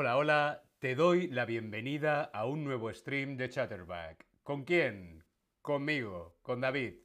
Hola, hola, te doy la bienvenida a un nuevo stream de Chatterback. ¿Con quién? Conmigo, con David.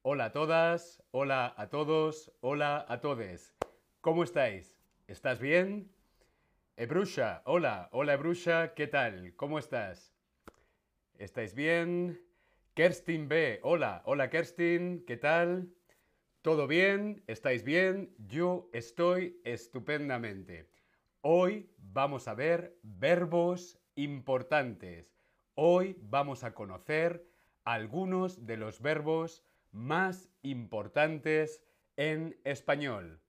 Hola a todas, hola a todos, hola a todes. ¿Cómo estáis? ¿Estás bien? Ebrusha, hola, hola Ebrusha, ¿qué tal? ¿Cómo estás? ¿Estáis bien? Kerstin B, hola, hola Kerstin, ¿qué tal? ¿Todo bien? ¿Estáis bien? Yo estoy estupendamente. Hoy vamos a ver verbos importantes. Hoy vamos a conocer algunos de los verbos más importantes en español.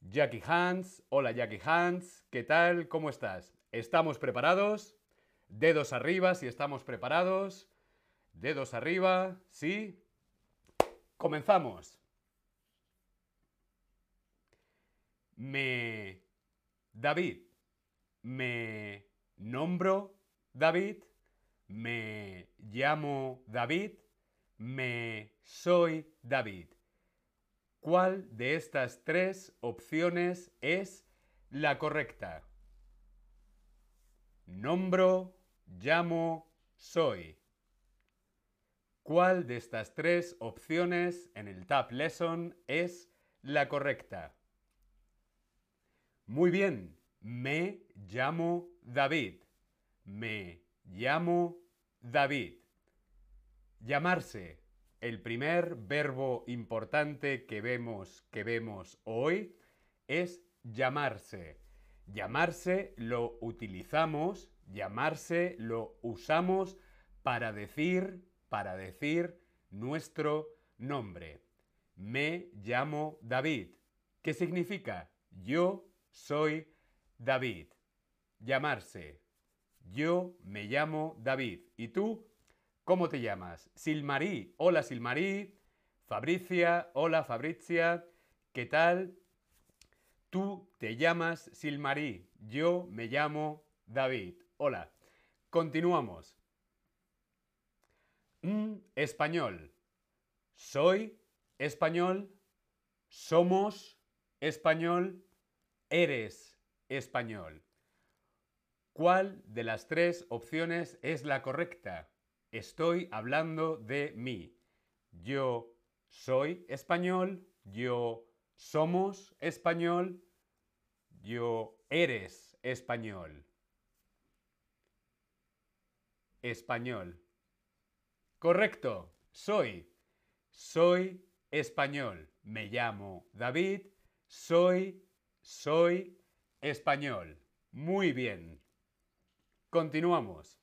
Jackie Hans, hola Jackie Hans, ¿qué tal? ¿Cómo estás? ¿Estamos preparados? Dedos arriba si estamos preparados. Dedos arriba, ¿sí? Comenzamos. Me... David. Me nombro David. Me llamo David. Me soy David. ¿Cuál de estas tres opciones es la correcta? Nombro, llamo, soy. ¿Cuál de estas tres opciones en el Tab Lesson es la correcta? Muy bien, me llamo David. Me llamo David. Llamarse. El primer verbo importante que vemos, que vemos hoy es llamarse. Llamarse lo utilizamos, llamarse lo usamos para decir, para decir nuestro nombre. Me llamo David. ¿Qué significa? Yo soy David. Llamarse. Yo me llamo David. ¿Y tú? ¿Cómo te llamas? Silmarí. Hola Silmarí. Fabricia. Hola Fabricia. ¿Qué tal? Tú te llamas Silmarí. Yo me llamo David. Hola. Continuamos. Mm, español. Soy español. Somos español. Eres español. ¿Cuál de las tres opciones es la correcta? Estoy hablando de mí. Yo soy español, yo somos español, yo eres español. Español. Correcto, soy. Soy español. Me llamo David, soy, soy español. Muy bien. Continuamos.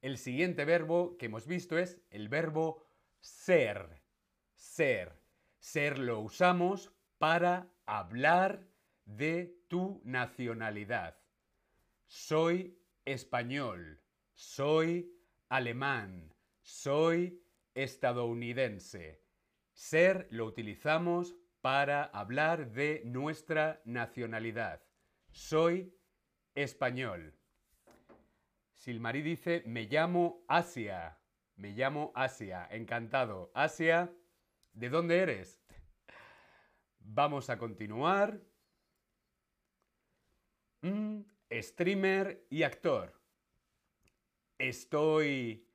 El siguiente verbo que hemos visto es el verbo ser. Ser. Ser lo usamos para hablar de tu nacionalidad. Soy español. Soy alemán. Soy estadounidense. Ser lo utilizamos para hablar de nuestra nacionalidad. Soy español. Silmarí dice, me llamo Asia. Me llamo Asia. Encantado. Asia, ¿de dónde eres? Vamos a continuar. Mm, streamer y actor. Estoy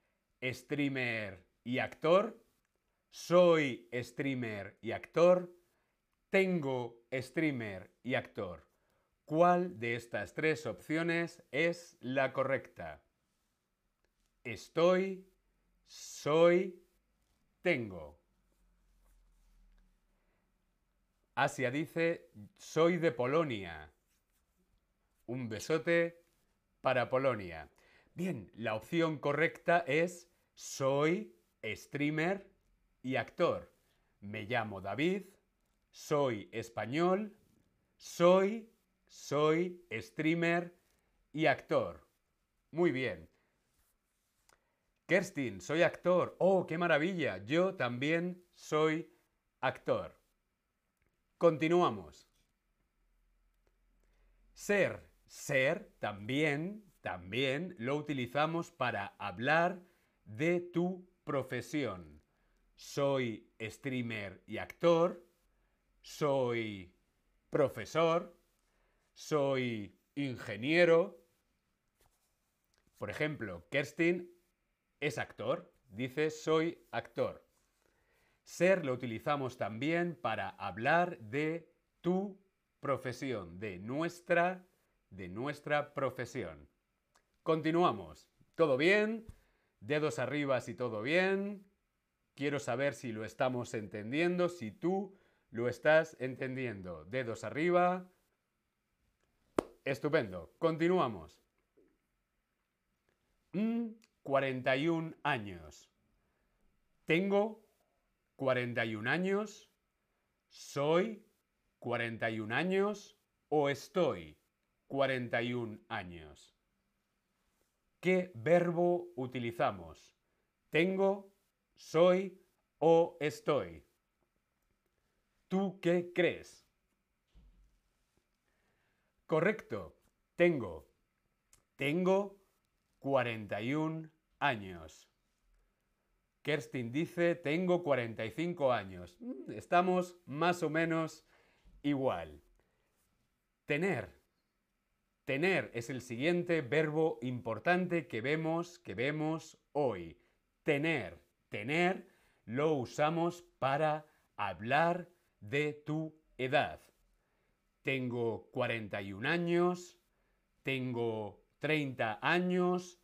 streamer y actor. Soy streamer y actor. Tengo streamer y actor. ¿Cuál de estas tres opciones es la correcta? Estoy, soy, tengo. Asia dice, soy de Polonia. Un besote para Polonia. Bien, la opción correcta es soy streamer y actor. Me llamo David, soy español, soy soy streamer y actor. Muy bien. Kerstin, soy actor. Oh, qué maravilla. Yo también soy actor. Continuamos. Ser. Ser también, también lo utilizamos para hablar de tu profesión. Soy streamer y actor. Soy profesor soy ingeniero. Por ejemplo, Kerstin es actor. Dice soy actor. Ser lo utilizamos también para hablar de tu profesión, de nuestra, de nuestra profesión. Continuamos. ¿Todo bien? Dedos arriba si todo bien. Quiero saber si lo estamos entendiendo, si tú lo estás entendiendo. Dedos arriba. Estupendo. Continuamos. 41 mm, años. Tengo 41 años. Soy 41 años o estoy 41 años. ¿Qué verbo utilizamos? Tengo, soy o estoy. ¿Tú qué crees? Correcto. Tengo. Tengo 41 años. Kerstin dice, tengo 45 años. Mm, estamos más o menos igual. Tener. Tener es el siguiente verbo importante que vemos, que vemos hoy. Tener. Tener lo usamos para hablar de tu edad. Tengo 41 años, tengo 30 años,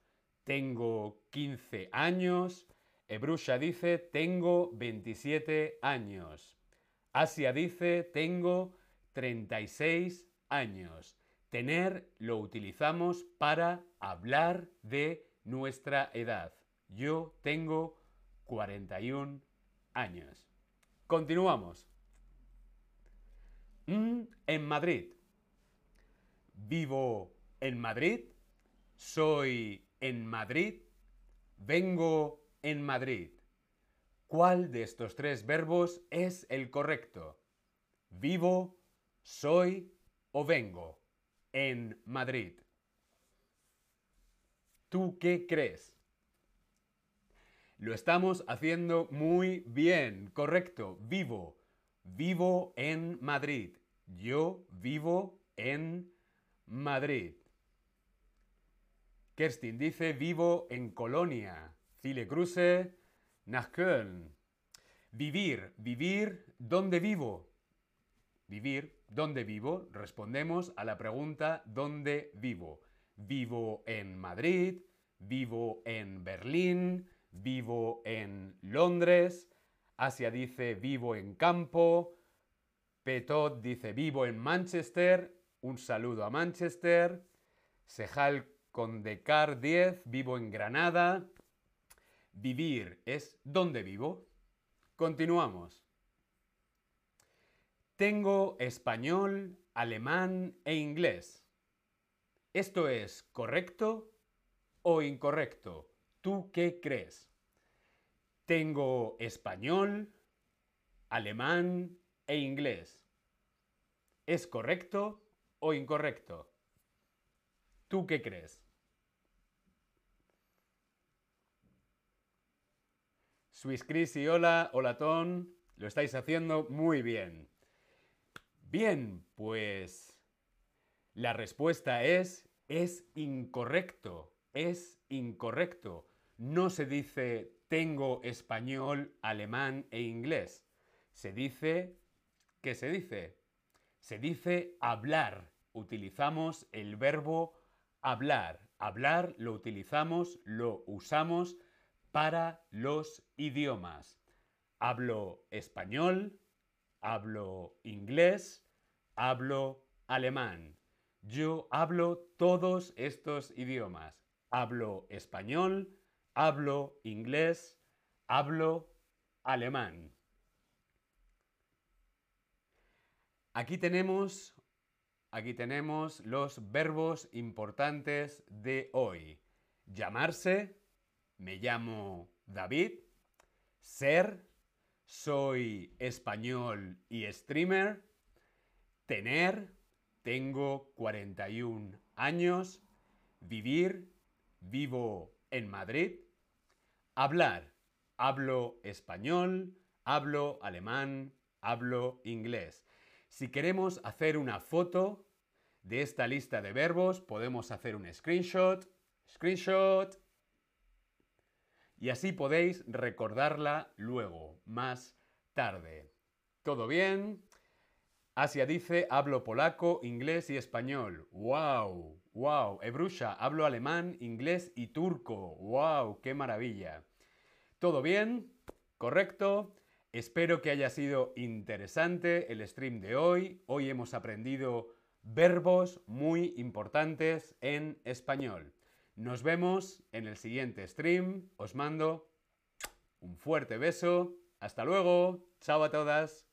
tengo 15 años. Ebrusha dice, tengo 27 años. Asia dice, tengo 36 años. Tener lo utilizamos para hablar de nuestra edad. Yo tengo 41 años. Continuamos. Mm, en Madrid. Vivo en Madrid. Soy en Madrid. Vengo en Madrid. ¿Cuál de estos tres verbos es el correcto? Vivo, soy o vengo en Madrid. ¿Tú qué crees? Lo estamos haciendo muy bien, correcto. Vivo. Vivo en Madrid. Yo vivo en Madrid. Kerstin dice, vivo en Colonia. Cile Cruce, nach Köln. Vivir, vivir, ¿dónde vivo? Vivir, ¿dónde vivo? Respondemos a la pregunta ¿dónde vivo? Vivo en Madrid, vivo en Berlín, vivo en Londres. Asia dice vivo en campo. Petot dice vivo en Manchester. Un saludo a Manchester. Sejal con Decar 10, vivo en Granada. Vivir es ¿dónde vivo? Continuamos. Tengo español, alemán e inglés. ¿Esto es correcto o incorrecto? ¿Tú qué crees? Tengo español, alemán e inglés. ¿Es correcto o incorrecto? ¿Tú qué crees? Swiss Chris y hola, hola Ton, lo estáis haciendo muy bien. Bien, pues la respuesta es es incorrecto, es incorrecto. No se dice tengo español, alemán e inglés. Se dice ¿qué se dice? Se dice hablar. Utilizamos el verbo hablar. Hablar lo utilizamos, lo usamos para los idiomas. Hablo español, hablo inglés, hablo alemán. Yo hablo todos estos idiomas. Hablo español, hablo inglés, hablo alemán. Aquí tenemos, aquí tenemos los verbos importantes de hoy. Llamarse, me llamo David. Ser, soy español y streamer. Tener, tengo 41 años. Vivir, vivo en Madrid. Hablar, hablo español, hablo alemán, hablo inglés. Si queremos hacer una foto de esta lista de verbos, podemos hacer un screenshot, screenshot, y así podéis recordarla luego, más tarde. ¿Todo bien? Asia dice, hablo polaco, inglés y español. ¡Wow! ¡Wow! Ebrusha, hablo alemán, inglés y turco. ¡Wow! ¡Qué maravilla! ¿Todo bien? ¿Correcto? Espero que haya sido interesante el stream de hoy. Hoy hemos aprendido verbos muy importantes en español. Nos vemos en el siguiente stream. Os mando un fuerte beso. Hasta luego. Chao a todas.